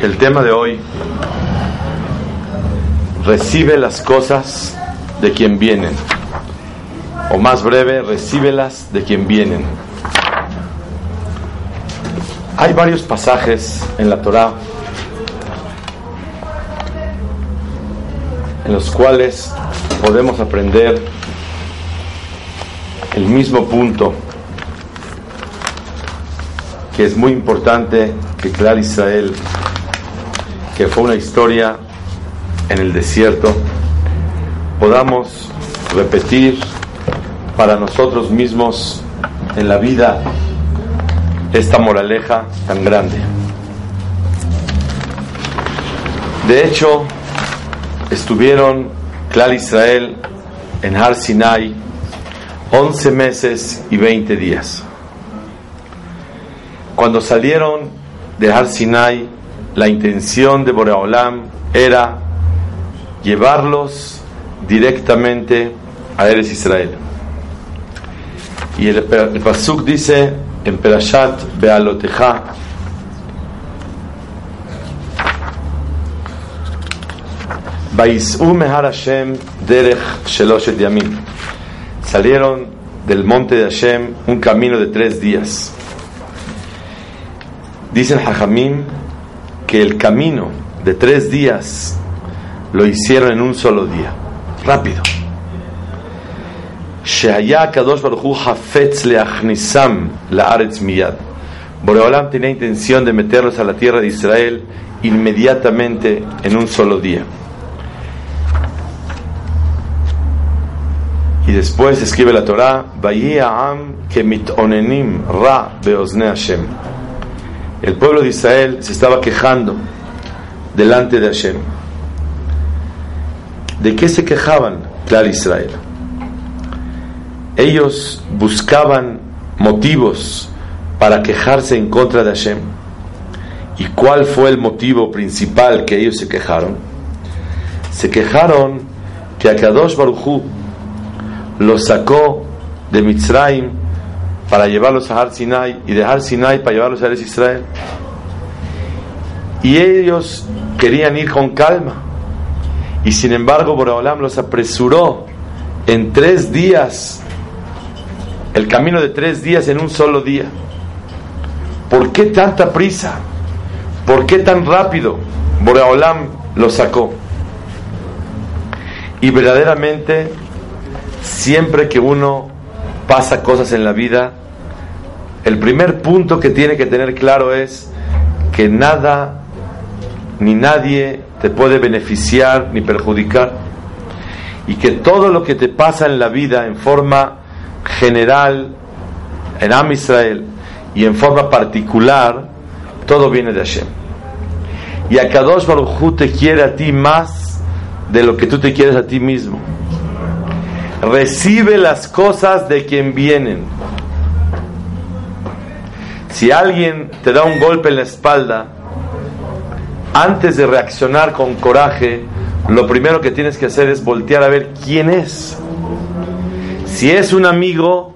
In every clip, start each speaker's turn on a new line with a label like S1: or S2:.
S1: El tema de hoy, recibe las cosas de quien vienen. O más breve, recíbelas de quien vienen. Hay varios pasajes en la Torá en los cuales podemos aprender el mismo punto que es muy importante que Clar Israel, que fue una historia en el desierto, podamos repetir para nosotros mismos en la vida esta moraleja tan grande. De hecho, estuvieron Clar Israel en Har Sinai 11 meses y 20 días. Cuando salieron de Har Sinai, la intención de Boreolam era llevarlos directamente a Eres Israel. Y el, Pasuk dice en Perashat Bealoteja. Salieron del monte de Hashem un camino de tres días. Dicen Hajamim que el camino de tres días lo hicieron en un solo día, rápido. Boreolam tenía intención de meterlos a la tierra de Israel inmediatamente en un solo día. Y después escribe la Torah, Am Kemitonenim Ra Beozne Hashem. El pueblo de Israel se estaba quejando delante de Hashem. ¿De qué se quejaban, claro Israel? Ellos buscaban motivos para quejarse en contra de Hashem. ¿Y cuál fue el motivo principal que ellos se quejaron? Se quejaron que Akadosh Baruchu los sacó de Mitzrayim para llevarlos a Har Sinai y de Har Sinai para llevarlos a Eres Israel. Y ellos querían ir con calma. Y sin embargo, Boraholam los apresuró en tres días, el camino de tres días en un solo día. ¿Por qué tanta prisa? ¿Por qué tan rápido Boraholam los sacó? Y verdaderamente siempre que uno pasa cosas en la vida, el primer punto que tiene que tener claro es que nada ni nadie te puede beneficiar ni perjudicar y que todo lo que te pasa en la vida en forma general en Am Israel y en forma particular todo viene de Hashem. Y a Kadosh Baruj te quiere a ti más de lo que tú te quieres a ti mismo recibe las cosas de quien vienen. Si alguien te da un golpe en la espalda, antes de reaccionar con coraje, lo primero que tienes que hacer es voltear a ver quién es. Si es un amigo,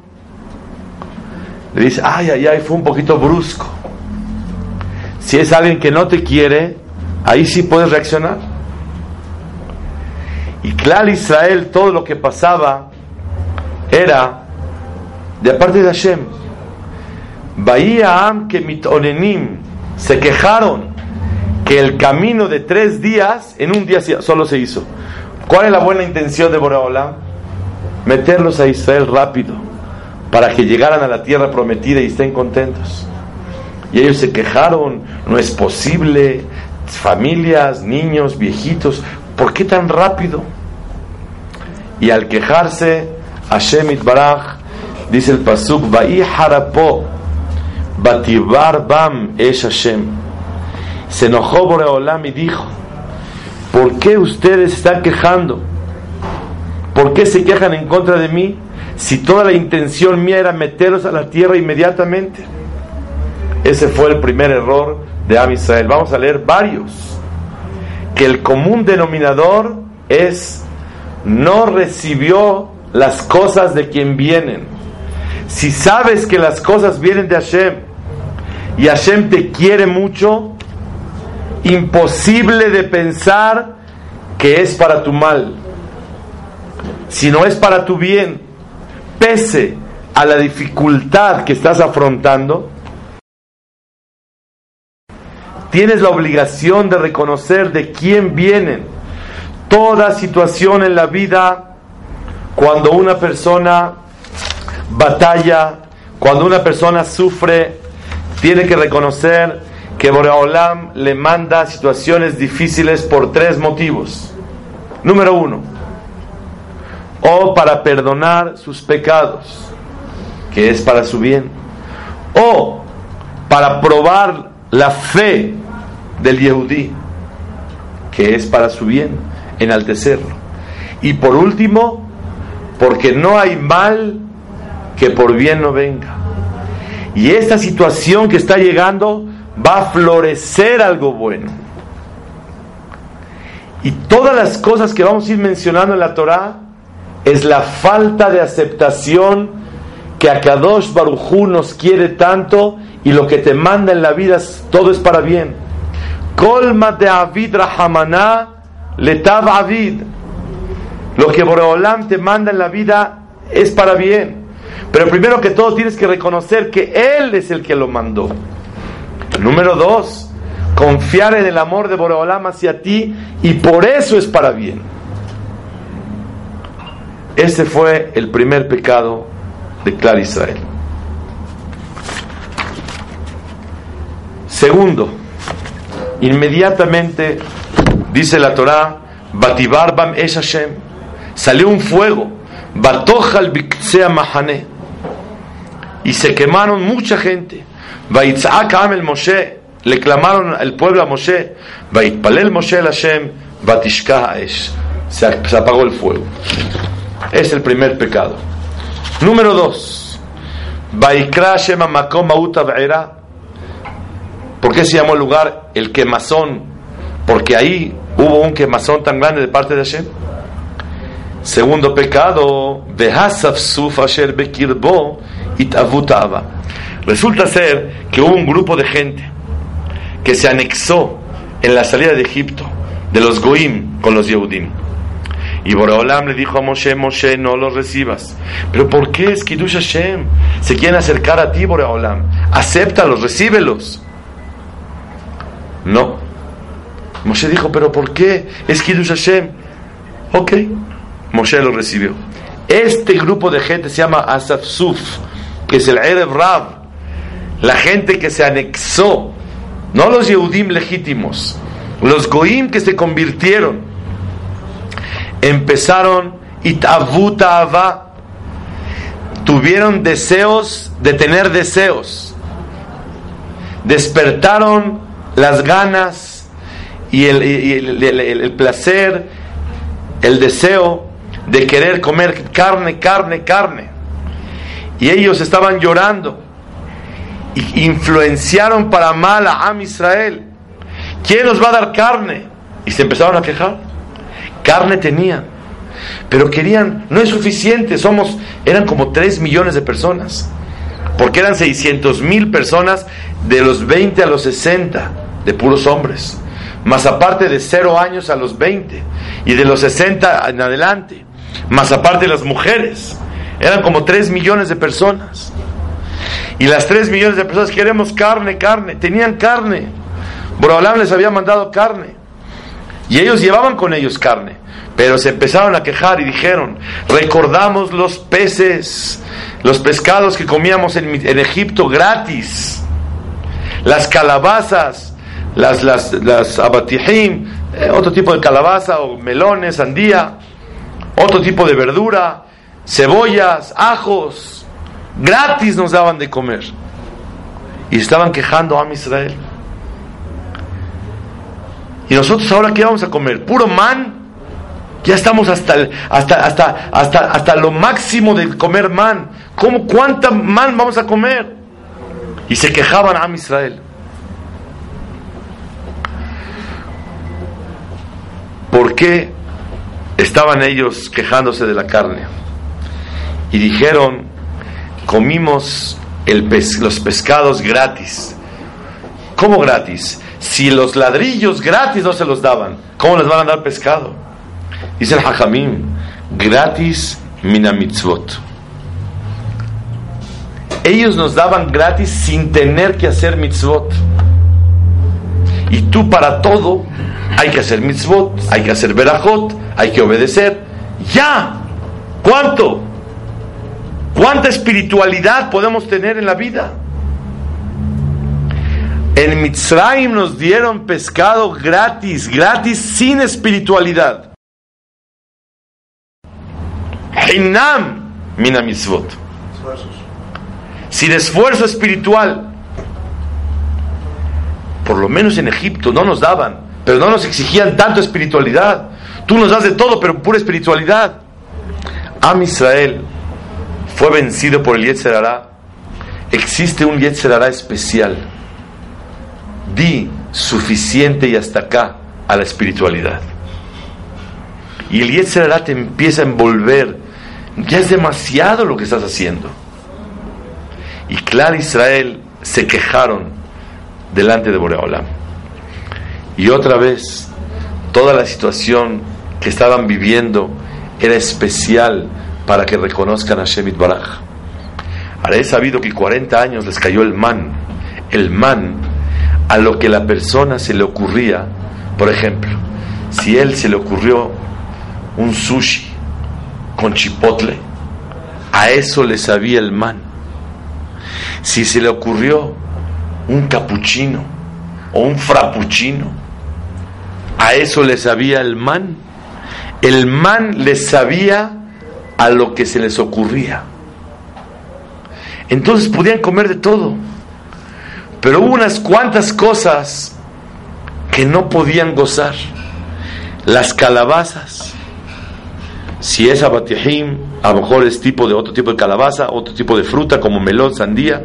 S1: le dices, ay, ay, ay, fue un poquito brusco. Si es alguien que no te quiere, ahí sí puedes reaccionar. Y claro, Israel, todo lo que pasaba era de parte de Hashem. Bahía Am que mitonenim se quejaron que el camino de tres días en un día solo se hizo. ¿Cuál es la buena intención de Boreolam? Meterlos a Israel rápido para que llegaran a la tierra prometida y estén contentos. Y ellos se quejaron, no es posible, familias, niños, viejitos, ¿por qué tan rápido? Y al quejarse, Hashem Baraj dice el pasuk, Va'i harapo, batibar bam es Hashem. Se enojó Boreolam y dijo, ¿por qué ustedes están quejando? ¿Por qué se quejan en contra de mí? Si toda la intención mía era meterlos a la tierra inmediatamente. Ese fue el primer error de Am Israel. Vamos a leer varios. Que el común denominador es no recibió las cosas de quien vienen. Si sabes que las cosas vienen de Hashem y Hashem te quiere mucho, imposible de pensar que es para tu mal. Si no es para tu bien, pese a la dificultad que estás afrontando, tienes la obligación de reconocer de quién vienen. Toda situación en la vida, cuando una persona batalla, cuando una persona sufre, tiene que reconocer que Boreolam le manda situaciones difíciles por tres motivos. Número uno, o para perdonar sus pecados, que es para su bien, o para probar la fe del Yehudí, que es para su bien, enaltecerlo. Y por último, porque no hay mal que por bien no venga. Y esta situación que está llegando va a florecer algo bueno. Y todas las cosas que vamos a ir mencionando en la Torah es la falta de aceptación que Akadosh Barujú nos quiere tanto y lo que te manda en la vida todo es para bien. Colma de Avid Rahamana letav Avid. Lo que Boreolam te manda en la vida es para bien. Pero primero que todo tienes que reconocer que Él es el que lo mandó. Número dos, confiar en el amor de Boreolam hacia ti y por eso es para bien. Ese fue el primer pecado de Clar Israel. Segundo, inmediatamente dice la Torah, Batibar bam es Hashem, salió un fuego, Batojal biksea mahane, y se quemaron mucha gente. Vaitzak el Moshe, le clamaron el pueblo a Moshe, Vaitpalel Moshe el Hashem, Batishka es, se apagó el fuego. Es el primer pecado. Número dos, Vaikra Shema Makom Mauta ¿Por qué se llamó el lugar el quemazón? Porque ahí hubo un quemazón tan grande de parte de Hashem. Segundo pecado, Resulta ser que hubo un grupo de gente que se anexó en la salida de Egipto, de los Goim con los Yehudim. Y Boreolam le dijo a Moshe, Moshe, no los recibas. Pero ¿por qué es Kiddush Hashem? Se quieren acercar a ti, Boreolam. Acéptalos, recíbelos. No. Moshe dijo, pero ¿por qué? Es Kiddush Hashem. Ok. Moshe lo recibió. Este grupo de gente se llama Asafsuf, que es el Erev Rab. La gente que se anexó. No los Yehudim legítimos. Los Goim que se convirtieron. Empezaron Itavuta Tuvieron deseos de tener deseos. Despertaron las ganas y el, placer, el deseo de querer comer carne, carne, carne. Y ellos estaban llorando y influenciaron para mal a Am Israel. ¿Quién nos va a dar carne? Y se empezaron a quejar. Carne tenían, pero querían, no es suficiente, somos, eran como 3 millones de personas, porque eran 600 mil personas de los 20 a los 60 de puros hombres, más aparte de 0 años a los 20 y de los 60 en adelante, más aparte las mujeres, eran como 3 millones de personas. Y las tres millones de personas queremos carne, carne. Tenían carne. Borolam les había mandado carne. Y ellos llevaban con ellos carne. Pero se empezaron a quejar y dijeron, recordamos los peces, los pescados que comíamos en, Egipto gratis, las calabazas, las, las, las abatijim, eh, otro tipo de calabaza o melones, sandía, otro tipo de verdura, cebollas, ajos, gratis nos daban de comer. Y estaban quejando a Israel. Y nosotros ahora qué vamos a comer? Puro man. Ya estamos hasta, hasta, hasta, hasta, hasta lo máximo de comer man. ¿Cómo, ¿Cuánta man vamos a comer? Y se quejaban a Israel. ¿Por qué estaban ellos quejándose de la carne? Y dijeron, comimos el los pescados gratis. ¿Cómo gratis? Si los ladrillos gratis no se los daban, ¿cómo les van a dar pescado? Dice el Hajamim, gratis mina mitzvot. Ellos nos daban gratis sin tener que hacer mitzvot. Y tú para todo hay que hacer mitzvot, hay que hacer berajot, hay que obedecer. Ya. ¿Cuánto? ¿Cuánta espiritualidad podemos tener en la vida? En Mitzrayim nos dieron pescado gratis, gratis sin espiritualidad. Hinam mina mitzvot. Sin esfuerzo espiritual. Por lo menos en Egipto no nos daban, pero no nos exigían tanto espiritualidad. Tú nos das de todo, pero pura espiritualidad. Am Israel fue vencido por el Yetzer Existe un Yetzer especial di suficiente y hasta acá a la espiritualidad. Y el Yetzirah te empieza a envolver. Ya es demasiado lo que estás haciendo. Y Clar Israel se quejaron delante de Boreolam. Y otra vez, toda la situación que estaban viviendo era especial para que reconozcan a Shemit Baraj. Ahora he sabido que 40 años les cayó el man. El man a lo que la persona se le ocurría. Por ejemplo, si él se le ocurrió un sushi con chipotle, a eso le sabía el man. Si se le ocurrió un capuchino o un frappuccino, a eso le sabía el man. El man le sabía a lo que se les ocurría. Entonces podían comer de todo. Pero hubo unas cuantas cosas que no podían gozar. Las calabazas. Si es abatijim, a lo mejor es tipo de otro tipo de calabaza, otro tipo de fruta como melón, sandía.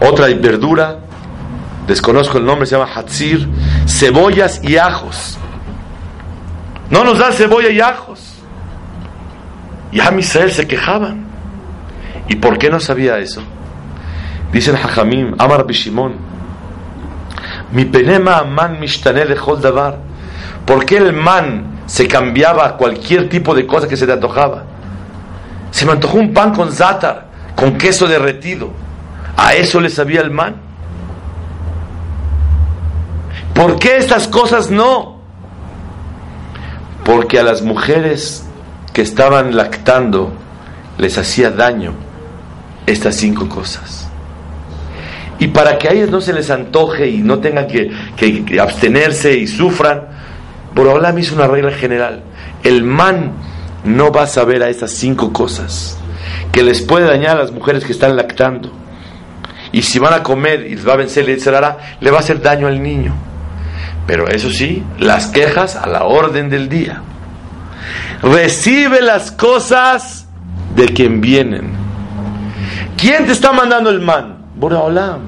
S1: Otra verdura, desconozco el nombre, se llama hatzir. Cebollas y ajos. No nos da cebolla y ajos. Y a Misael se quejaban. ¿Y por qué no sabía eso? Dice el Hajamim, Amar Bishimon, mi penema man mishtane lechol davar. ¿Por qué el man se cambiaba a cualquier tipo de cosa que se te antojaba? Se me antojó un pan con zátar, con queso derretido. ¿A eso le sabía el man? ¿Por qué estas cosas no? Porque a las mujeres que estaban lactando les hacía daño estas cinco cosas. Y para que a ellos no se les antoje y no tengan que, abstenerse y sufran, Borolam hizo una regla general. El man no va a saber a esas cinco cosas que les puede dañar a las mujeres que están lactando. Y si van a comer y les va a vencer, le va a hacer daño al niño. Pero eso sí, las quejas a la orden del día. Recibe las cosas de quien vienen. ¿Quién te está mandando el man? Boraholam.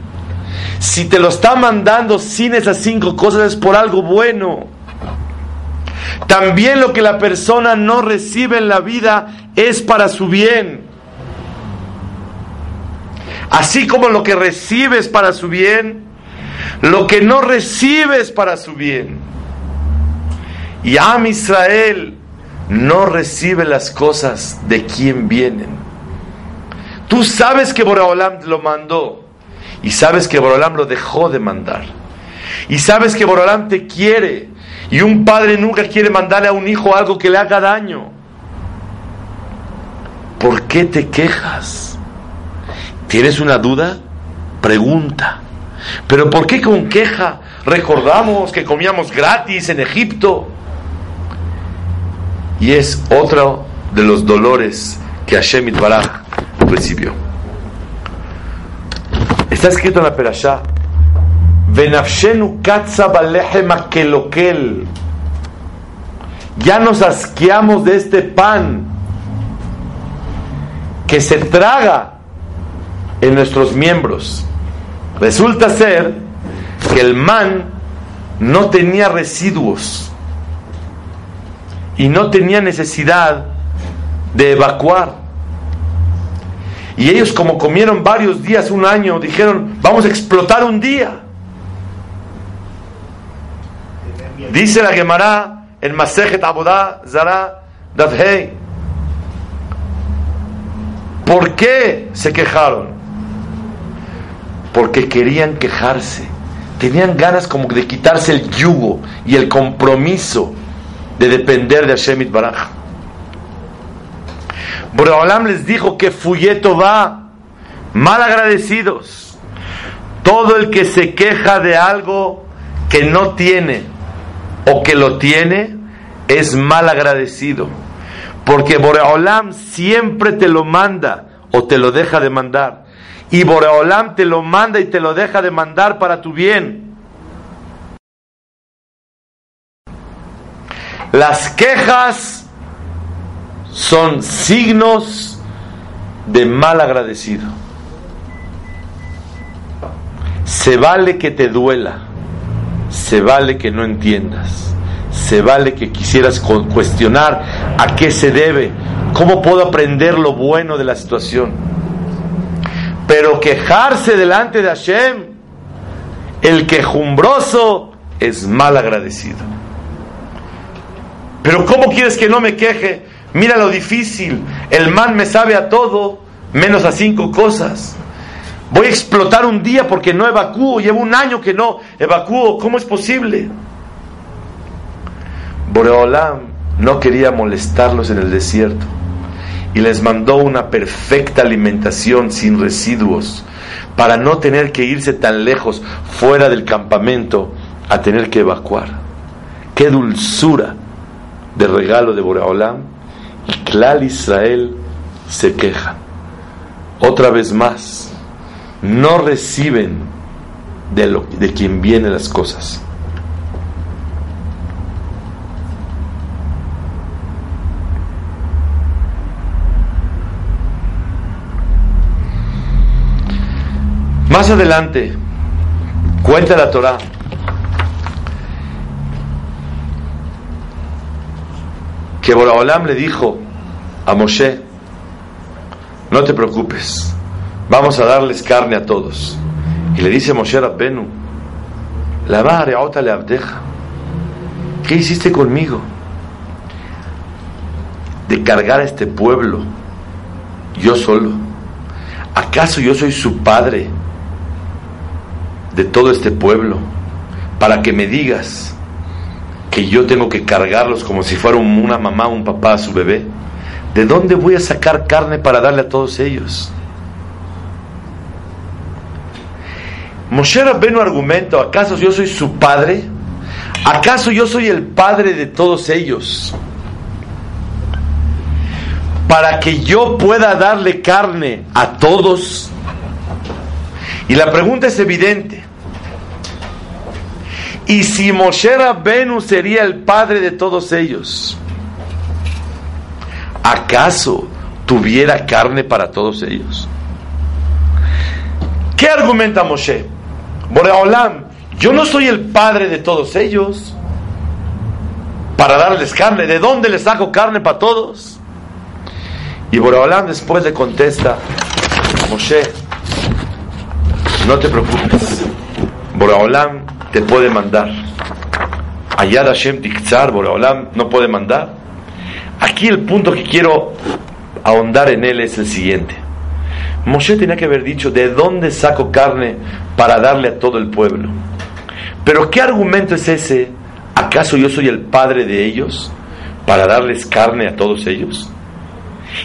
S1: Si te lo está mandando sin esas cinco cosas es por algo bueno. También lo que la persona no recibe en la vida es para su bien. Así como lo que recibes para su bien, lo que no recibes para su bien. Y Am Israel no recibe las cosas de quien vienen. Tú sabes que Boreolam lo mandó y sabes que Boreolam lo dejó de mandar. Y sabes que Boreolam te quiere y un padre nunca quiere mandarle a un hijo algo que le haga daño. ¿Por qué te quejas? ¿Tienes una duda? Pregunta. Pero ¿por qué con queja recordamos que comíamos gratis en Egipto? Y es otro de los dolores que Hashem Itbaraj recibió. Está escrito en la Perashá, Venafshenu katza. Ya nos asqueamos de este pan que se traga en nuestros miembros. Resulta ser que el man no tenía residuos y no tenía necesidad de evacuar. Y ellos como comieron varios días, un año, dijeron, vamos a explotar un día. Dice la Gemara en Masejet Abodá Zara Davhei. ¿Por qué se quejaron? Porque querían quejarse. Tenían ganas como de quitarse el yugo y el compromiso de depender de Hashem Baraj. Boreolam les dijo que Fuyeto va, mal agradecidos. Todo el que se queja de algo que no tiene o que lo tiene es mal agradecido. Porque Boreolam siempre te lo manda o te lo deja de mandar. Y Boreolam te lo manda y te lo deja de mandar para tu bien. Las quejas son signos de mal agradecido. Se vale que te duela, se vale que no entiendas, se vale que quisieras cuestionar a qué se debe, cómo puedo aprender lo bueno de la situación. Pero quejarse delante de Hashem, el quejumbroso es mal agradecido. Pero ¿cómo quieres que no me queje? Mira lo difícil. El man me sabe a todo, menos a cinco cosas. Voy a explotar un día porque no evacúo. Llevo un año que no evacúo. ¿Cómo es posible? Boreolam no quería molestarlos en el desierto y les mandó una perfecta alimentación sin residuos para no tener que irse tan lejos fuera del campamento a tener que evacuar. ¡Qué dulzura! de regalo de Boreolam y Klal Israel se queja. Otra vez más, no reciben de, lo, de quien vienen las cosas. Más adelante, cuenta la Torah que Boraholam le dijo a Moshe, no te preocupes, vamos a darles carne a todos. Y le dice Moshe a Penu, la va le abdeja. ¿Qué hiciste conmigo? De cargar a este pueblo, yo solo. ¿Acaso yo soy su padre de todo este pueblo? Para que me digas, que yo tengo que cargarlos como si fuera una mamá o un papá a su bebé. ¿De dónde voy a sacar carne para darle a todos ellos? Moshe Rabbenu argumento, ¿acaso yo soy su padre? ¿Acaso yo soy el padre de todos ellos? Para que yo pueda darle carne a todos. Y la pregunta es evidente. Y si Moshe Rabbenu sería el padre de todos ellos, ¿acaso tuviera carne para todos ellos? ¿Qué argumenta Moshe? Boreolam, yo no soy el padre de todos ellos para darles carne. ¿De dónde les saco carne para todos? Y Boreolam después le contesta, Moshe, no te preocupes. Boreolam te puede mandar. Ayad Hashem Tikzar, Boreolam no puede mandar. Aquí el punto que quiero ahondar en él es el siguiente. Moshe tenía que haber dicho, ¿de dónde saco carne para darle a todo el pueblo? Pero ¿qué argumento es ese? ¿Acaso yo soy el padre de ellos para darles carne a todos ellos?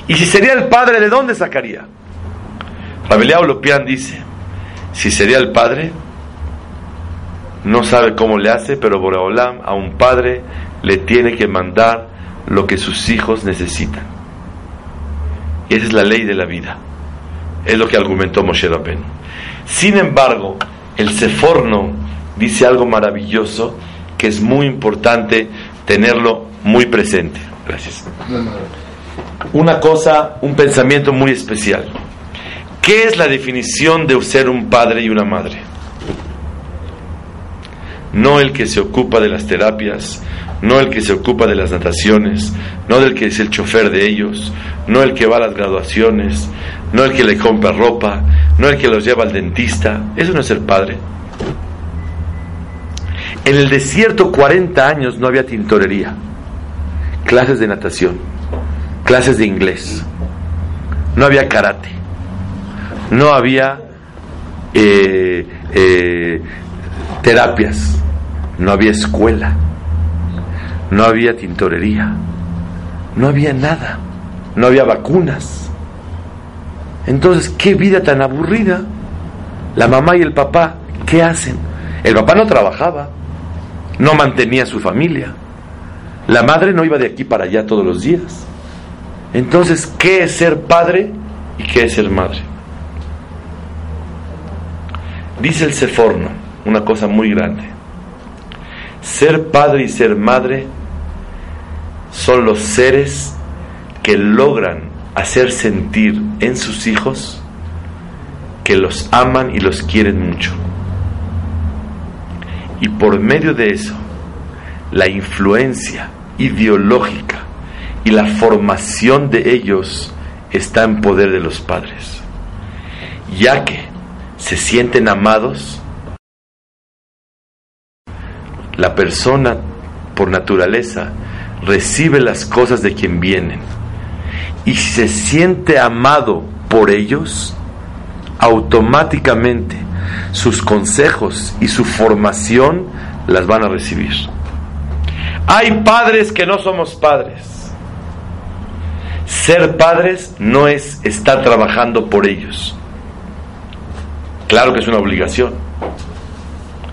S1: Y si sería el padre, ¿de dónde sacaría? Rabeleao Lopian dice, si sería el padre, no sabe cómo le hace, pero Boreolam a un padre le tiene que mandar lo que sus hijos necesitan. Y esa es la ley de la vida. Es lo que argumentó Moshe Rabbeinu. Sin embargo, el Seforno dice algo maravilloso que es muy importante tenerlo muy presente. Gracias. Una cosa, un pensamiento muy especial. ¿Qué es la definición de ser un padre y una madre? No el que se ocupa de las terapias, no el que se ocupa de las nataciones, no del que es el chofer de ellos, no el que va a las graduaciones, no el que le compra ropa, no el que los lleva al dentista. Eso no es ser padre. En el desierto 40 años no había tintorería, clases de natación, clases de inglés, no había karate, no había eh, eh, terapias, no había escuela, no había tintorería, no había nada, no había vacunas. Entonces, qué vida tan aburrida. La mamá y el papá, ¿qué hacen? El papá no trabajaba, no mantenía su familia. La madre no iba de aquí para allá todos los días. Entonces, ¿qué es ser padre y qué es ser madre? Dice el Seforno una cosa muy grande. Ser padre y ser madre son los seres que logran hacer sentir en sus hijos que los aman y los quieren mucho. Y por medio de eso, la influencia ideológica y la formación de ellos está en poder de los padres, ya que se sienten amados, la persona por naturaleza recibe las cosas de quien vienen y si se siente amado por ellos, automáticamente sus consejos y su formación las van a recibir. Hay padres que no somos padres. Ser padres no es estar trabajando por ellos. Claro que es una obligación,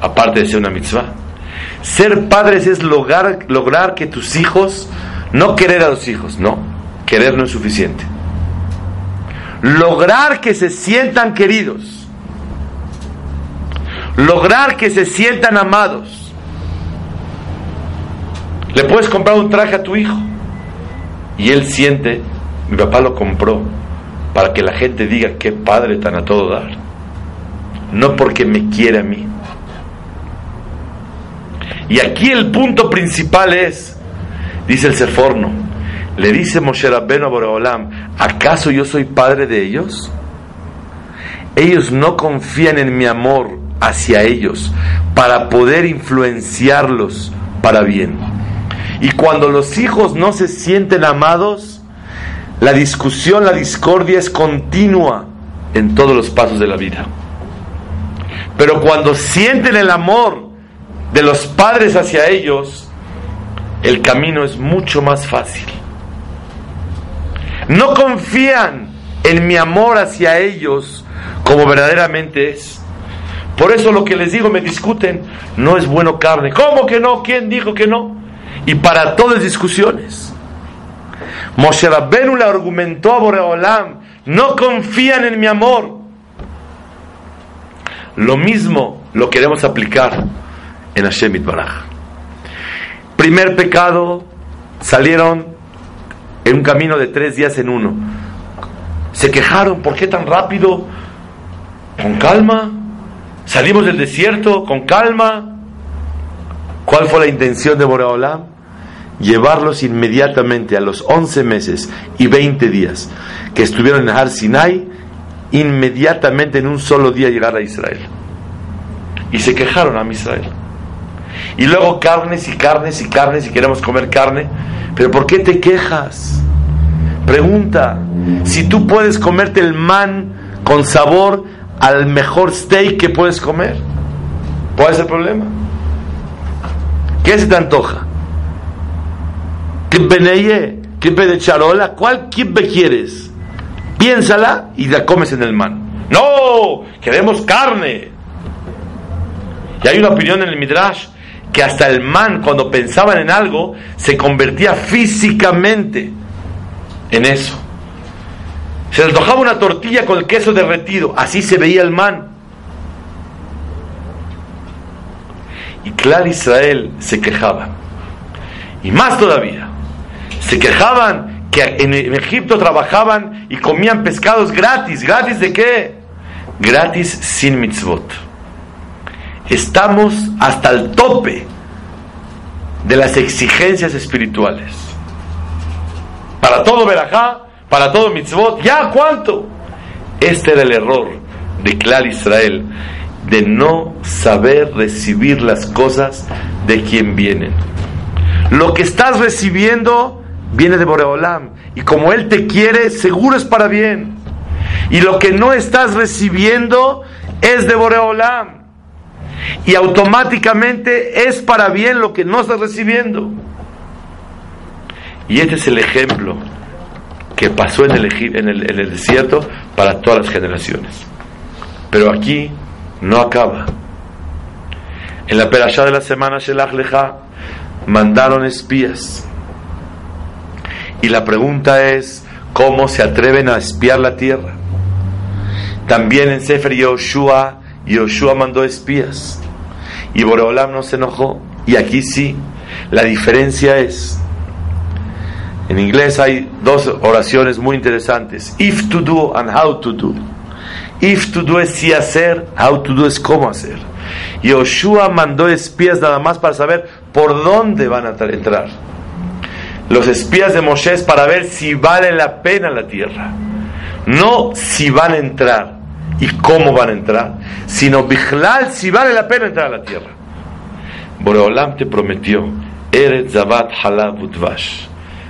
S1: aparte de ser una mitzvah. Ser padres es lograr, lograr que tus hijos, no querer a los hijos, no, querer no es suficiente. Lograr que se sientan queridos, lograr que se sientan amados. Le puedes comprar un traje a tu hijo y él siente, mi papá lo compró para que la gente diga qué padre tan a todo dar no porque me quiere a mí. Y aquí el punto principal es, dice el Seforno, le dice Moshe Rabbeinu a Boreolam, ¿acaso yo soy padre de ellos? Ellos no confían en mi amor hacia ellos para poder influenciarlos para bien. Y cuando los hijos no se sienten amados, la discusión, la discordia es continua en todos los pasos de la vida. Pero cuando sienten el amor de los padres hacia ellos, el camino es mucho más fácil. No confían en mi amor hacia ellos como verdaderamente es. Por eso lo que les digo, me discuten, no es bueno carne. ¿Cómo que no? ¿Quién dijo que no? Y para todas discusiones. Moshe Rabbenu le argumentó a Boreolam, no confían en mi amor. Lo mismo lo queremos aplicar en Hashem Baraj. Primer pecado, salieron en un camino de tres días en uno. Se quejaron, ¿por qué tan rápido? Con calma. Salimos del desierto con calma. ¿Cuál fue la intención de Boreolam? Llevarlos inmediatamente a los 11 meses y 20 días que estuvieron en Har Sinai inmediatamente en un solo día llegar a Israel. Y se quejaron a Israel. Y luego carnes y carnes y carnes y queremos comer carne. Pero ¿por qué te quejas? Pregunta, si tú puedes comerte el man con sabor al mejor steak que puedes comer. ¿Cuál es el problema? ¿Qué se te antoja? ¿Qué de charola? ¿Cuál kibbeh quieres? Piénsala y la comes en el man. No, queremos carne. Y hay una opinión en el Midrash que hasta el man cuando pensaban en algo se convertía físicamente en eso. Se les antojaba una tortilla con el queso derretido, así se veía el man. Y Clar Israel se quejaba. Y más todavía, se quejaban que en Egipto trabajaban y comían pescados gratis. ¿Gratis de qué? Gratis sin mitzvot. Estamos hasta el tope de las exigencias espirituales. Para todo verajá, para todo mitzvot, ¿ya cuánto? Este era el error de Clar Israel, de no saber recibir las cosas de quien vienen. Lo que estás recibiendo viene de Boreolam, y como Él te quiere, seguro es para bien. Y lo que no estás recibiendo es de Boreolam y automáticamente es para bien lo que no estás recibiendo. Y este es el ejemplo que pasó en el, en el, desierto para todas las generaciones. Pero aquí no acaba. En la perashá de la semana Shelach Leja mandaron espías. Y la pregunta es, ¿cómo se atreven a espiar la tierra? También en Sefer Yoshua Yoshua mandó espías y Boreolam no se enojó. Y aquí sí, la diferencia es, en inglés hay dos oraciones muy interesantes, if to do and how to do. If to do es si hacer, how to do es cómo hacer. Yoshua mandó espías nada más para saber por dónde van a entrar. Los espías de Moshe para ver si vale la pena la tierra, no si van a entrar y cómo van a entrar, sino Bijlal si vale la pena entrar a la tierra. Boreolam te prometió Eretz Zabat Halab Utvash,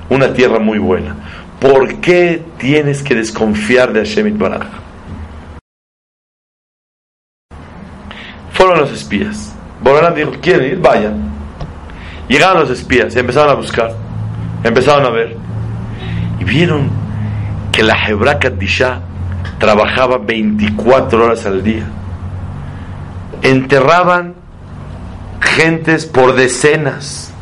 S1: una tierra muy buena. ¿Por qué tienes que desconfiar de Hashem Baraj? Fueron los espías. Boreolam dijo: ¿Quieren ir? Vayan. Llegaron los espías y empezaron a buscar, empezaron a ver y vieron que la Hebra Kadisha trabajaba 24 horas al día. Enterraban gentes por decenas.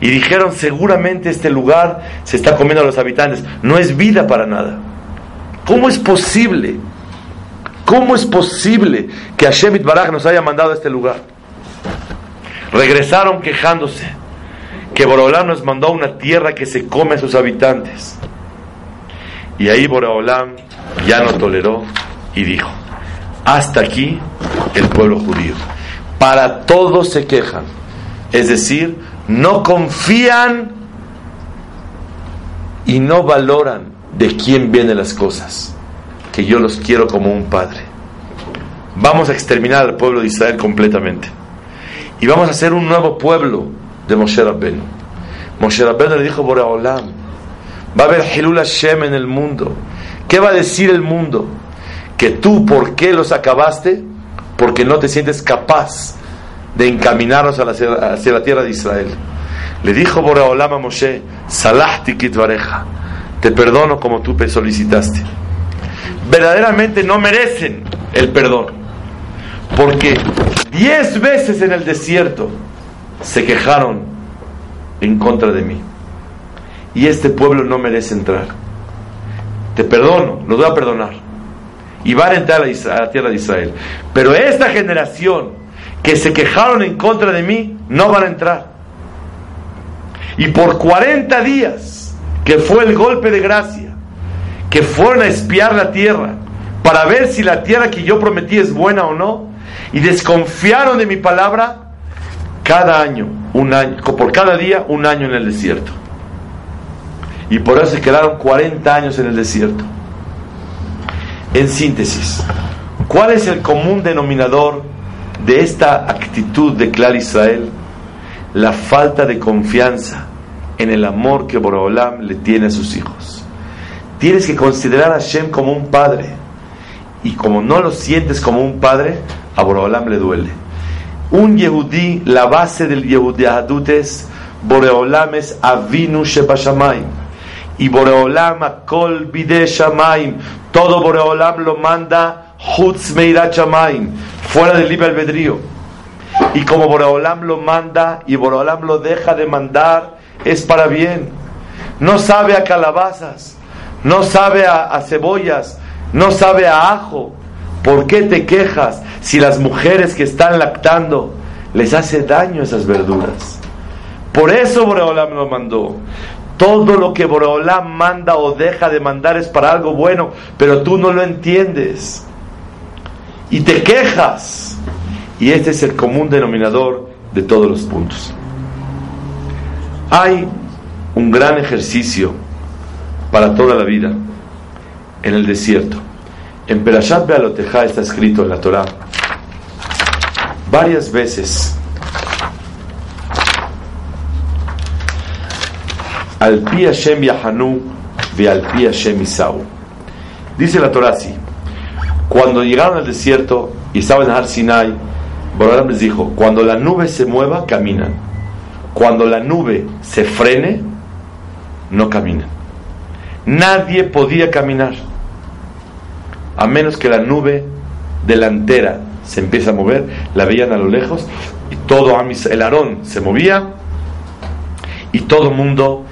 S1: Y dijeron, seguramente este lugar se está comiendo a los habitantes. No es vida para nada. ¿Cómo es posible? ¿Cómo es posible que Hashem Baraj nos haya mandado a este lugar? Regresaron quejándose que Borolam nos mandó a una tierra que se come a sus habitantes. Y ahí Boreolam ya no toleró y dijo, hasta aquí el pueblo judío. Para todos se quejan. Es decir, no confían y no valoran de quién vienen las cosas. Que yo los quiero como un padre. Vamos a exterminar al pueblo de Israel completamente. Y vamos a hacer un nuevo pueblo de Moshe Rabbeinu. Moshe Rabbeinu le dijo Boreolam, va a haber Hilul Hashem en el mundo ¿Qué va a decir el mundo? Que tú, ¿por qué los acabaste? Porque no te sientes capaz de encaminarlos hacia la tierra de Israel. Le dijo Boreolam a Moshe, Salahti kitvareja, te perdono como tú solicitaste. Verdaderamente no merecen el perdón, porque diez veces en el desierto se quejaron en contra de mí. Y este pueblo no merece entrar te perdono, lo voy a perdonar. Y van a entrar a la tierra de Israel. Pero esta generación que se quejaron en contra de mí, no van a entrar. Y por 40 días, que fue el golpe de gracia, que fueron a espiar la tierra, para ver si la tierra que yo prometí es buena o no, y desconfiaron de mi palabra, cada año, un año, por cada día, un año en el desierto y por eso se quedaron 40 años en el desierto. En síntesis, ¿cuál es el común denominador de esta actitud de Clar Israel? La falta de confianza en el amor que Borolam le tiene a sus hijos. Tienes que considerar a Hashem como un padre y como no lo sientes como un padre, a Boreolam le duele. Un Yehudí, la base del Yehudí es Boreolam es Avinu Shebashamayim. Y Boreolam Kol Bide. Todo Boreolam lo manda Hutz Meirat. Fuera del libre albedrío. Y como Boreolam lo manda y Boreolam lo deja de mandar, es para bien. No sabe a calabazas, no sabe a, a cebollas, no sabe a ajo. ¿Por qué te quejas si las mujeres que están lactando les hace daño esas verduras? Por eso Boreolam lo mandó. Todo lo que Boreolam manda o deja de mandar es para algo bueno, pero tú no lo entiendes. Y te quejas. Y este es el común denominador de todos los puntos. Hay un gran ejercicio para toda la vida en el desierto. En Perashat Bealoteja está escrito en la Torah varias veces al pi Hashem Yahanu ve al pi Hashem Isau. Dice la Torah así: Cuando llegaron al desierto y estaban en Sinai, Borolam les dijo: Cuando la nube se mueva, caminan. Cuando la nube se frene, no caminan. Nadie podía caminar a menos que la nube delantera se empieza a mover, la veían a lo lejos y todo el arón se movía y todo el mundo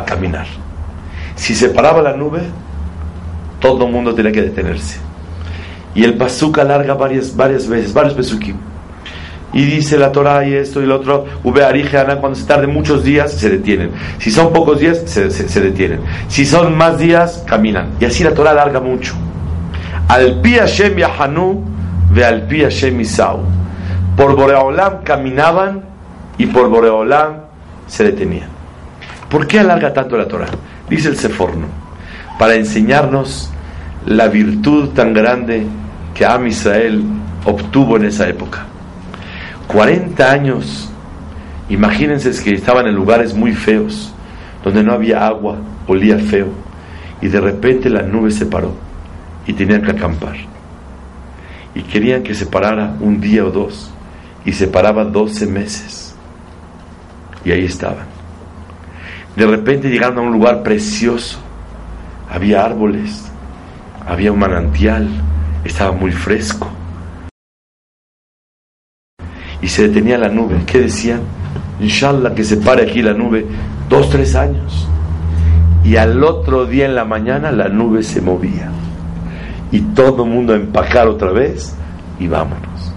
S1: a caminar. Si se paraba la nube, todo el mundo tenía que detenerse. Y el bazooka larga varias, varias veces, varios besukim. Y dice la Torah y esto y lo otro, cuando se tarde muchos días, se detienen. Si son pocos días, se, detienen. Si son más días, caminan. Y así la Torah larga mucho. Al pi Hashem Yahanu ve al pi Hashem Isau. Por Boreolam caminaban y por Boreolam se detenían. ¿Por qué alarga tanto la Torah? Dice el Seforno, para enseñarnos la virtud tan grande que Am Israel obtuvo en esa época. 40 años, imagínense que estaban en lugares muy feos, donde no había agua, olía feo, y de repente la nube se paró y tenían que acampar. Y querían que se parara un día o dos. Y se paraba 12 meses. Y ahí estaban. De repente llegaron a un lugar precioso. Había árboles, había un manantial, estaba muy fresco. Y se detenía la nube. ¿Qué decían? Inshallah que se pare aquí la nube dos, tres años. Y al otro día en la mañana la nube se movía y todo el mundo a empacar otra vez y vámonos.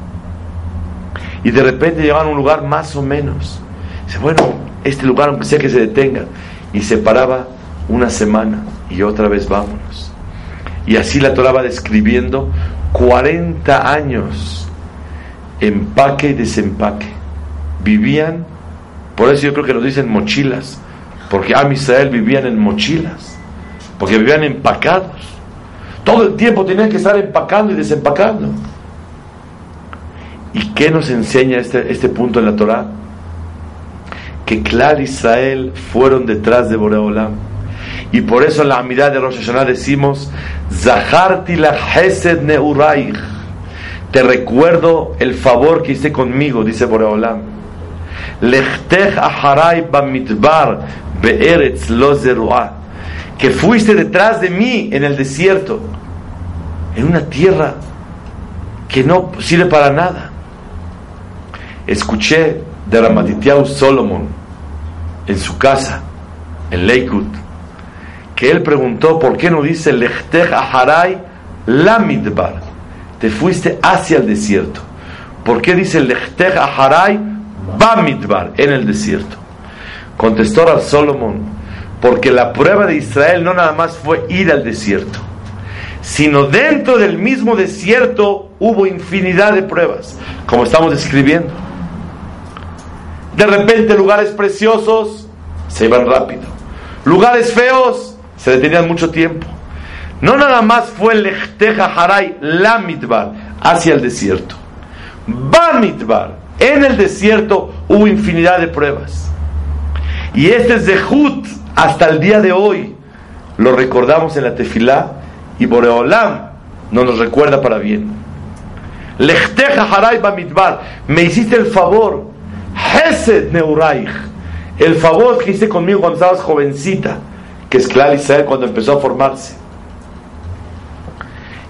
S1: Y de repente llegaban a un lugar más o menos. Dice, bueno, este lugar aunque sea que se detenga. Y se paraba una semana y otra vez vámonos. Y así la Torah va describiendo 40 años empaque y desempaque. Vivían, por eso yo creo que nos dicen mochilas, porque a Israel vivían en mochilas, porque vivían empacados. Todo el tiempo tenían que estar empacando y desempacando. ¿Y qué nos enseña este, este punto en la Torah? Que Clar Israel fueron detrás de Boreolam. Y por eso en la amidad de Rosh Hashanah decimos, Zaharti la Hesed Neuraich. Te recuerdo el favor que hice conmigo, dice Boreolam. Lechtech aharai bamidbar be'eretz lo zeruah que fuiste detrás de mí en el desierto, en una tierra que no sirve para nada. Escuché de Ramatitiau Solomon en su casa, en Lakewood, que él preguntó por qué no dice Lechtech Aharai Lamidbar, te fuiste hacia el desierto. ¿Por qué dice Lechtech Aharai Bamidbar en el desierto? Contestó a Solomon, porque la prueba de Israel no nada más fue ir al desierto, sino dentro del mismo desierto hubo infinidad de pruebas, como estamos describiendo. De repente lugares preciosos se iban rápido, lugares feos se detenían mucho tiempo. No nada más fue Lechteja Haray, la mitbar, hacia el desierto. mitbar, en el desierto hubo infinidad de pruebas. Y este es Zehut, hasta el día de hoy lo recordamos en la tefilá y Boreolam no nos recuerda para bien. Lechteja haray bamidbar, me hiciste el favor, Hesed neuraich, el favor que hiciste conmigo cuando estabas jovencita, que es Clar Israel cuando empezó a formarse.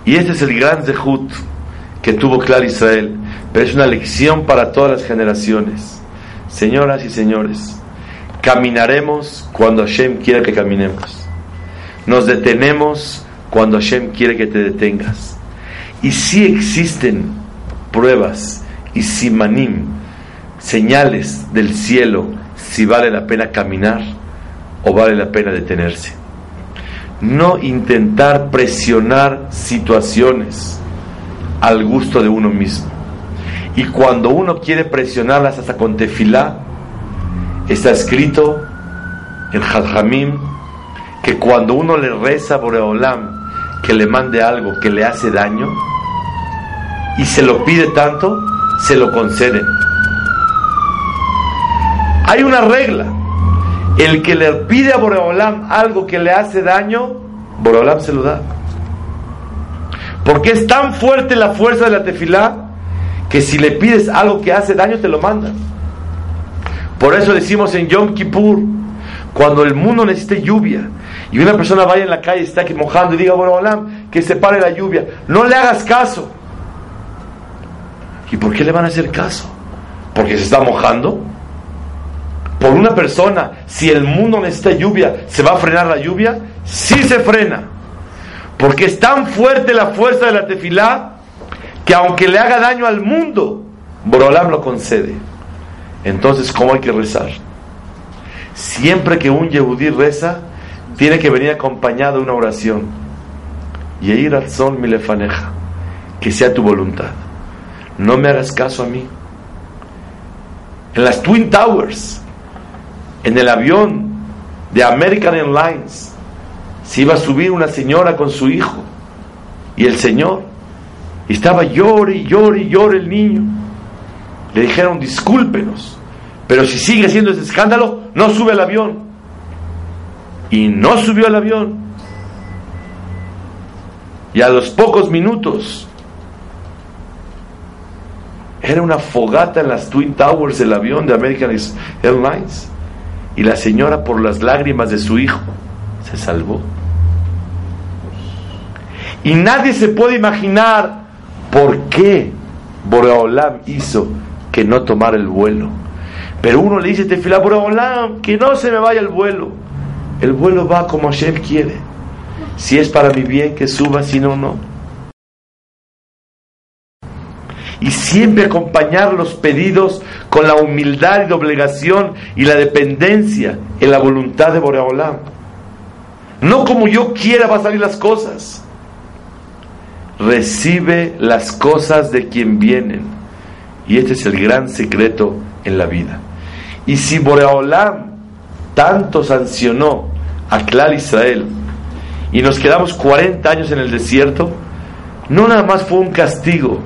S1: Y este es el gran zehut que tuvo Clar Israel, pero es una lección para todas las generaciones. Señoras y señores, caminaremos cuando Hashem quiera que caminemos. Nos detenemos cuando Hashem quiere que te detengas. Y si existen pruebas y simanim, señales del cielo, si vale la pena caminar o vale la pena detenerse. No intentar presionar situaciones al gusto de uno mismo. Y cuando uno quiere presionarlas hasta con tefilá, está escrito en Jajamim que cuando uno le reza a Boreolam que le mande algo que le hace daño y se lo pide tanto, se lo conceden. Hay una regla. El que le pide a Boreolam algo que le hace daño, Boreolam se lo da. Porque es tan fuerte la fuerza de la tefilá que si le pides algo que hace daño, te lo mandan. Por eso decimos en Yom Kippur, cuando el mundo necesite lluvia y una persona vaya en la calle y está aquí mojando y diga, Boreolam, que se pare la lluvia, no le hagas caso. ¿Y por qué le van a hacer caso? Porque se está mojando por una persona, si el mundo necesita lluvia, ¿se va a frenar la lluvia? Sí se frena. Porque es tan fuerte la fuerza de la tefilá que aunque le haga daño al mundo, Borolam lo concede. Entonces, ¿cómo hay que rezar? Siempre que un yehudí reza, tiene que venir acompañado de una oración. Y ir al sol mi lefaneja, que sea tu voluntad. No me hagas caso a mí. En las Twin Towers, en el avión de American Airlines se iba a subir una señora con su hijo y el señor estaba llore y llore y llore el niño. Le dijeron discúlpenos, pero si sigue siendo ese escándalo, no sube al avión. Y no subió al avión. Y a los pocos minutos era una fogata en las Twin Towers del avión de American Airlines y la señora por las lágrimas de su hijo se salvó. Y nadie se puede imaginar por qué Boreolam hizo que no tomara el vuelo. Pero uno le dice, fila Boreolam, que no se me vaya el vuelo. El vuelo va como Hashem quiere. Si es para mi bien, que suba, si no, no. y siempre acompañar los pedidos con la humildad y la obligación y la dependencia en la voluntad de Boreolam. No como yo quiera va a salir las cosas. Recibe las cosas de quien vienen. Y este es el gran secreto en la vida. Y si Boreolam tanto sancionó a Clar Israel y nos quedamos 40 años en el desierto, no nada más fue un castigo,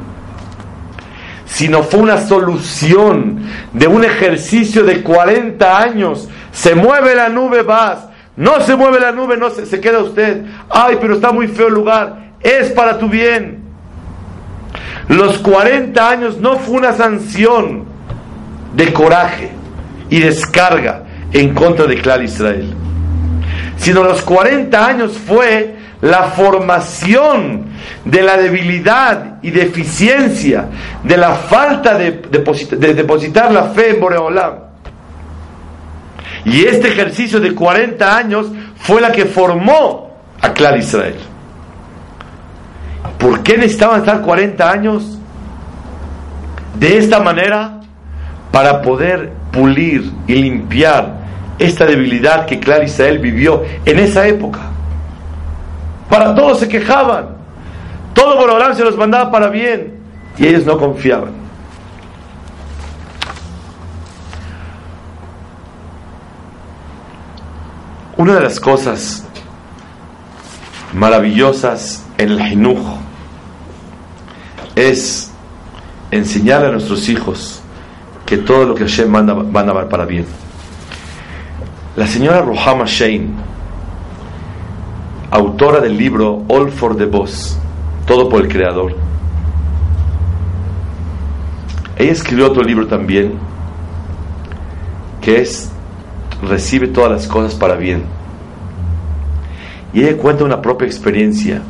S1: sino fue una solución de un ejercicio de 40 años. Se mueve la nube, vas. No se mueve la nube, no se, se queda usted. Ay, pero está muy feo el lugar. Es para tu bien. Los 40 años no fue una sanción de coraje y descarga en contra de Clar Israel, sino los 40 años fue la formación de la debilidad y deficiencia, de la falta de, depositar la fe en Boreolam. Y este ejercicio de 40 años fue la que formó a Clar Israel. ¿Por qué necesitaban estar 40 años? De esta manera, para poder pulir y limpiar esta debilidad que Clar Israel vivió en esa época. Para todos se quejaban. Todo Borolán se los mandaba para bien. Y ellos no confiaban. Una de las cosas maravillosas en el Jinuj es enseñar a nuestros hijos que todo lo que Hashem manda van a ver para bien. La señora Rohama Shane autora del libro All for the Boss, todo por el Creador. Ella escribió otro libro también, que es Recibe todas las cosas para bien. Y ella cuenta una propia experiencia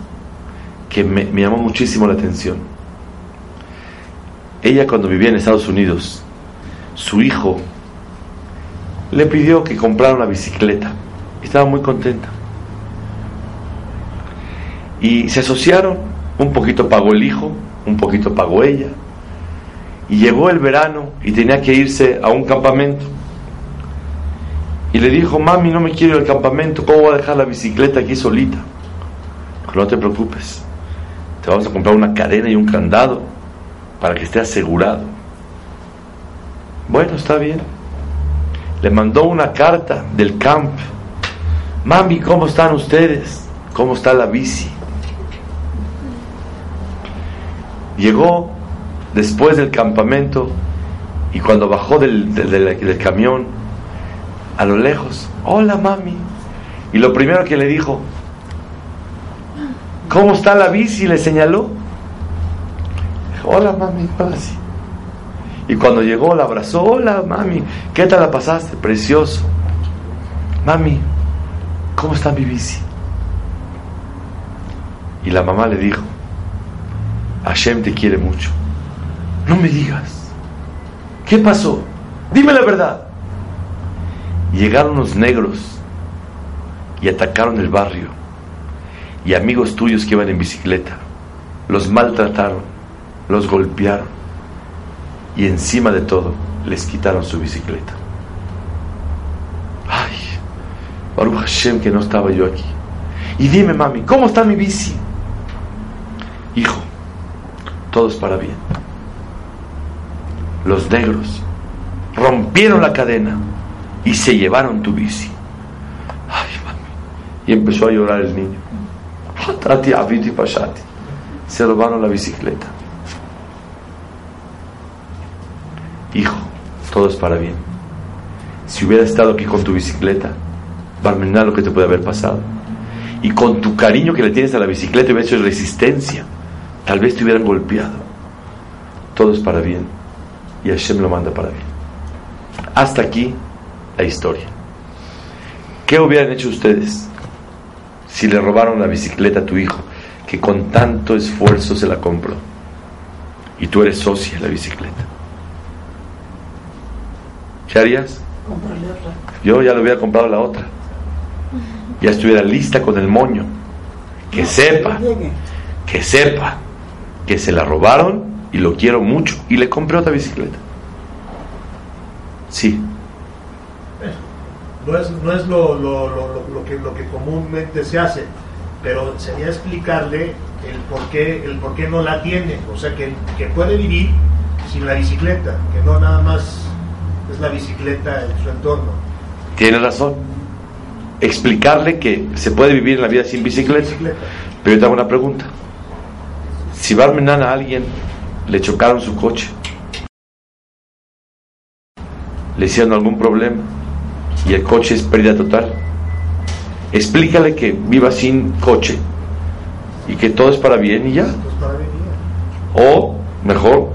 S1: que me, me llamó muchísimo la atención. Ella cuando vivía en Estados Unidos, su hijo le pidió que comprara una bicicleta. Estaba muy contenta. Y se asociaron, un poquito pagó el hijo, un poquito pagó ella. Y llegó el verano y tenía que irse a un campamento. Y le dijo, mami, no me quiero ir al campamento, ¿cómo voy a dejar la bicicleta aquí solita? no te preocupes, te vamos a comprar una cadena y un candado para que esté asegurado. Bueno, está bien. Le mandó una carta del camp. Mami, ¿cómo están ustedes? ¿Cómo está la bici? Llegó después del campamento y cuando bajó del, camión, a lo lejos, hola mami. Y lo primero que le dijo, ¿cómo está la bici? Le señaló. Hola mami, hola sí. Y cuando llegó la abrazó, hola mami, ¿qué tal la pasaste? Precioso. Mami, ¿cómo está mi bici? Y la mamá le dijo, Hashem te quiere mucho. No me digas. ¿Qué pasó? Dime la verdad. Llegaron los negros y atacaron el barrio. Y amigos tuyos que iban en bicicleta los maltrataron, los golpearon y encima de todo les quitaron su bicicleta. Ay, Baruch Hashem que no estaba yo aquí. Y dime, mami, ¿cómo está mi bici? Hijo, todo es para bien. Los negros rompieron la cadena y se llevaron tu bici. Ay, mami. Y empezó a llorar el niño. Se robaron la bicicleta. Hijo, todo es para bien. Si hubiera estado aquí con tu bicicleta, Barmenar lo que te puede haber pasado. Y con tu cariño que le tienes a la bicicleta, hubiera hecho resistencia. Tal vez te hubieran golpeado. Todo es para bien. Y Hashem lo manda para bien. Hasta aquí la historia. ¿Qué hubieran hecho ustedes si le robaron la bicicleta a tu hijo, que con tanto esfuerzo se la compró? Y tú eres socia de la bicicleta. ¿Qué harías? Yo ya le hubiera comprado la otra. Ya estuviera lista con el moño. Que sepa, que sepa que se la robaron y lo quiero mucho. Y le compré otra bicicleta. Sí.
S2: No es, no es lo, lo, lo, que, lo que comúnmente se hace, pero sería explicarle el por qué, el por qué no la tiene. O sea, que, que puede vivir sin la bicicleta, que no nada más es la bicicleta en su entorno.
S1: Tiene razón. Explicarle que se puede vivir en la vida sin bicicleta. Pero yo te hago una pregunta. Si va a alguien, le chocaron su coche, le hicieron algún problema y el coche es pérdida total, explícale que viva sin coche y que todo es para bien y ya. O mejor,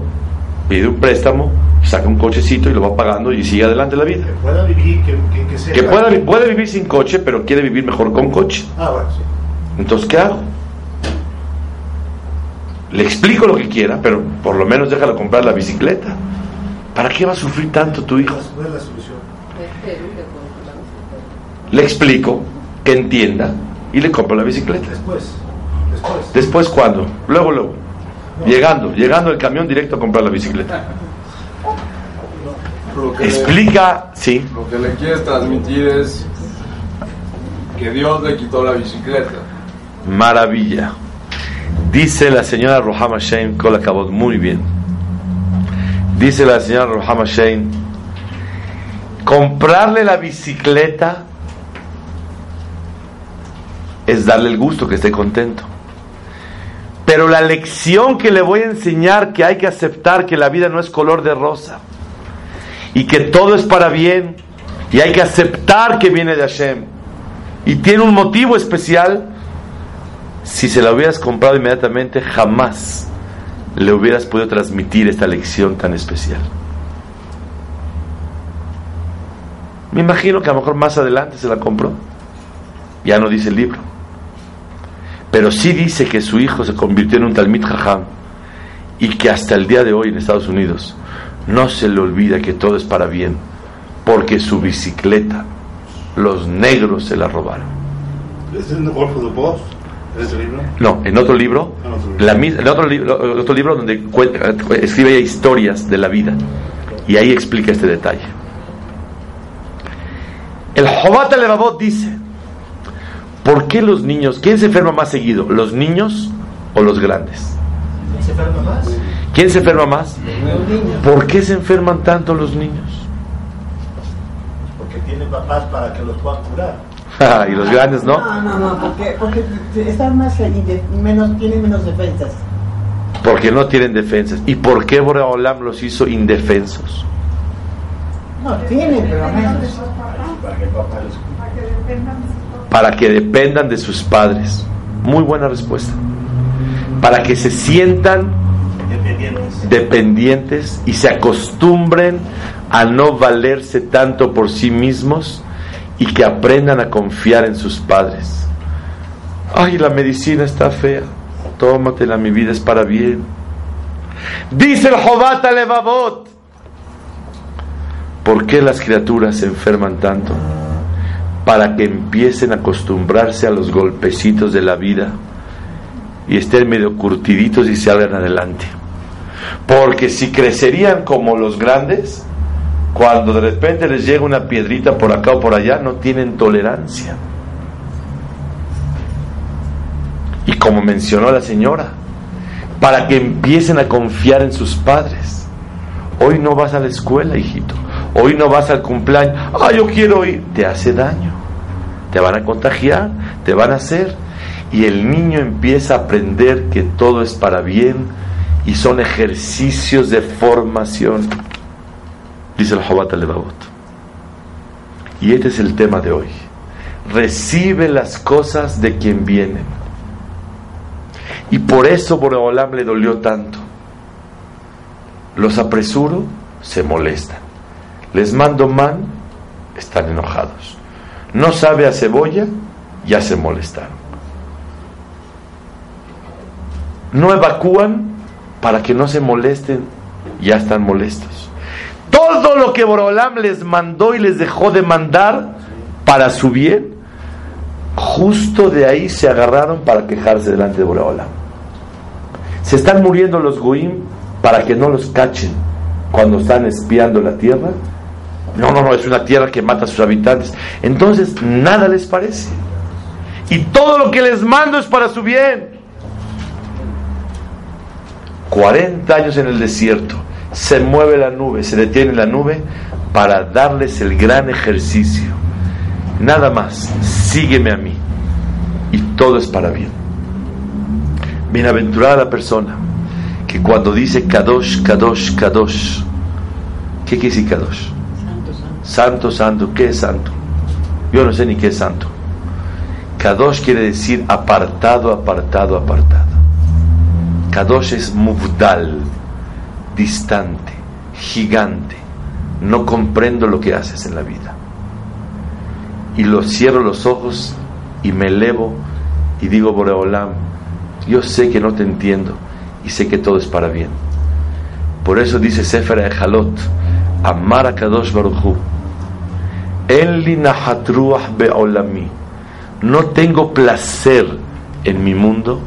S1: pide un préstamo saca un cochecito y lo va pagando y sigue adelante la vida.
S2: Que pueda vivir, que,
S1: pueda, puede vivir sin coche, pero quiere vivir mejor con coche.
S2: Ah, bueno, sí.
S1: Entonces, ¿qué hago? Le explico lo que quiera, pero por lo menos déjalo comprar la bicicleta. ¿Para qué va a sufrir tanto tu hijo? Le explico, que entienda y le compro la bicicleta.
S2: Después. Después.
S1: ¿Después cuándo? Luego, luego. Llegando, llegando el camión directo a comprar la bicicleta. Explica, sí.
S3: Lo que le quieres transmitir es que Dios le quitó la bicicleta.
S1: Maravilla. Dice la señora Rohama Shein, la acabó muy bien. Dice la señora Rohama Shein, comprarle la bicicleta es darle el gusto, que esté contento. Pero la lección que le voy a enseñar que hay que aceptar que la vida no es color de rosa y que todo es para bien y hay que aceptar que viene de Hashem y tiene un motivo especial, si se la hubieras comprado inmediatamente, jamás le hubieras podido transmitir esta lección tan especial. Me imagino que a lo mejor más adelante se la compró. Ya no dice el libro. Pero sí dice que su hijo se convirtió en un Talmid Jajam y que hasta el día de hoy en Estados Unidos no se le olvida que todo es para bien, porque su bicicleta los negros se la robaron.
S4: ¿Es en the Golf of the Post? ¿En ese libro?
S1: No, en otro libro,
S4: En otro libro.
S1: la mis- en otro, libro, otro libro donde cuenta- escribe historias de la vida y ahí explica este detalle. El Jobat Levavot dice, ¿por qué los niños, quién se enferma más seguido, los niños o los grandes?
S2: ¿Se enferma más?
S1: ¿Quién se enferma más? ¿Por qué se enferman tanto los niños?
S2: Porque tiene papás para que los puedan curar.
S1: y los grandes no,
S5: No, no, no, porque, porque están más menos, tienen menos defensas.
S1: porque no tienen defensas. ¿Y por qué Boreolam los hizo indefensos?
S5: No, tienen, pero menos.
S1: para que dependan de sus padres. Muy buena respuesta. Para que se sientan
S2: Dependientes.
S1: dependientes y se acostumbren a no valerse tanto por sí mismos y que aprendan a confiar en sus padres. Ay, la medicina está fea. Tómatela, mi vida es para bien. Dice el Jobat Levavot. ¿Por qué las criaturas se enferman tanto? Para que empiecen a acostumbrarse a los golpecitos de la vida y estén medio curtiditos y salgan adelante. Porque si crecerían como los grandes, cuando de repente les llega una piedrita por acá o por allá, no tienen tolerancia. Y como mencionó la señora, para que empiecen a confiar en sus padres. Hoy no vas a la escuela, hijito. Hoy no vas al cumpleaños. Ah, yo quiero ir. Te hace daño. Te van a contagiar, te van a hacer. Y el niño empieza a aprender que todo es para bien y son ejercicios de formación. Dice el Jobat Levavot. Y este es el tema de hoy. Recibe las cosas de quien vienen. Y por eso Boreolam le dolió tanto. Los apresuro, se molestan. Les mando man, están enojados. No sabe a cebolla, ya se molestaron. No evacúan para que no se molesten, ya están molestos. Todo lo que Boreolam les mandó y les dejó de mandar para su bien, justo de ahí se agarraron para quejarse delante de Boreolam. Se están muriendo los goim para que no los cachen cuando están espiando la tierra. No, no, no, es una tierra que mata a sus habitantes. Entonces, nada les parece. Y todo lo que les mando es para su bien. 40 años en el desierto, se mueve la nube, se detiene la nube para darles el gran ejercicio. Nada más, sígueme a mí. Y todo es para bien. Bienaventurada la persona que cuando dice Kadosh, Kadosh, Kadosh, ¿qué quiere decir Kadosh? Santo, santo, ¿qué es santo? Yo no sé ni qué es santo. Kadosh quiere decir apartado, apartado, apartado. Kadosh es muvdal, distante, gigante. No comprendo lo que haces en la vida. Y lo cierro los ojos y me elevo y digo, Boreolam, yo sé que no te entiendo y sé que todo es para bien. Por eso dice Sefer Echalot, Amar a Kadosh Baruchu, be'olami. No tengo placer en mi mundo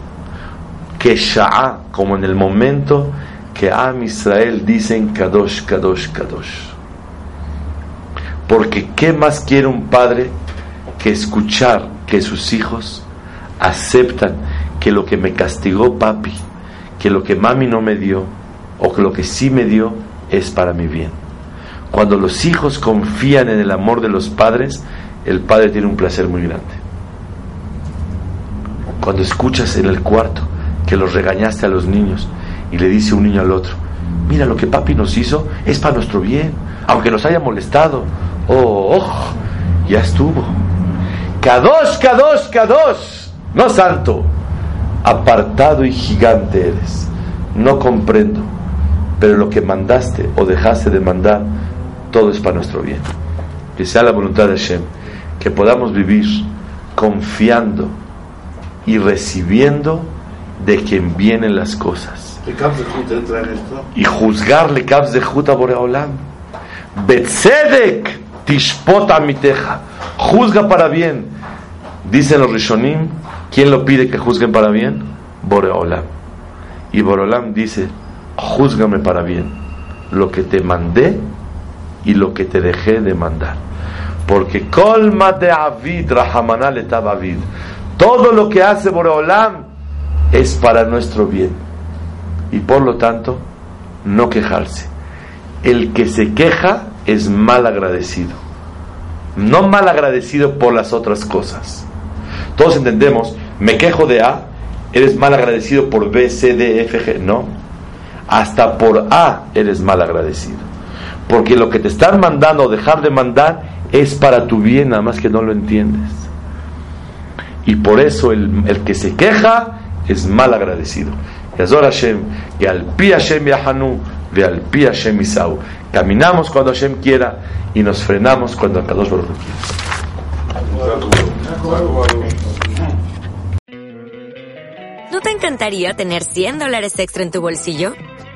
S1: que Sha'a, como en el momento que Am Israel dicen Kadosh, Kadosh, Kadosh. Porque ¿qué más quiere un padre que escuchar que sus hijos aceptan que lo que me castigó papi, que lo que mami no me dio, o que lo que sí me dio es para mi bien? Cuando los hijos confían en el amor de los padres, el padre tiene un placer muy grande. Cuando escuchas en el cuarto que los regañaste a los niños y le dice un niño al otro, mira lo que papi nos hizo es para nuestro bien, aunque nos haya molestado. Oh, oh ya estuvo. Kadosh, Kadosh, Kadosh, no santo. apartado y gigante eres. No comprendo, pero lo que mandaste o dejaste de mandar, todo es para nuestro bien. Que sea la voluntad de Hashem, que podamos vivir confiando y recibiendo de quien vienen las cosas. Y juzgarle caps de Juta Boreolam. Betzedek tishpota miteja. Juzga para bien. Dicen los Rishonim, ¿quién lo pide que juzguen para bien? Boreolam. Y Boreolam dice, juzgame para bien. Lo que te mandé y lo que te dejé de mandar. Porque colma de avid rahamanal avid. Todo lo que hace Boreolam es para nuestro bien. Y por lo tanto, no quejarse. El que se queja es mal agradecido. No mal agradecido por las otras cosas. Todos entendemos, me quejo de A, eres mal agradecido por B, C, D, F, G. No. Hasta por A eres mal agradecido. Porque lo que te están mandando o dejar de mandar es para tu bien, nada más que no lo entiendes. Y por eso el, el que se queja es mal agradecido. Yazor Hashem, y al pi Hashem Yahanu, ve al pi Hashem Isau. Caminamos cuando Hashem quiera y nos frenamos cuando el Kadosh Baruch
S6: ¿No te encantaría tener 100 dólares extra en tu bolsillo?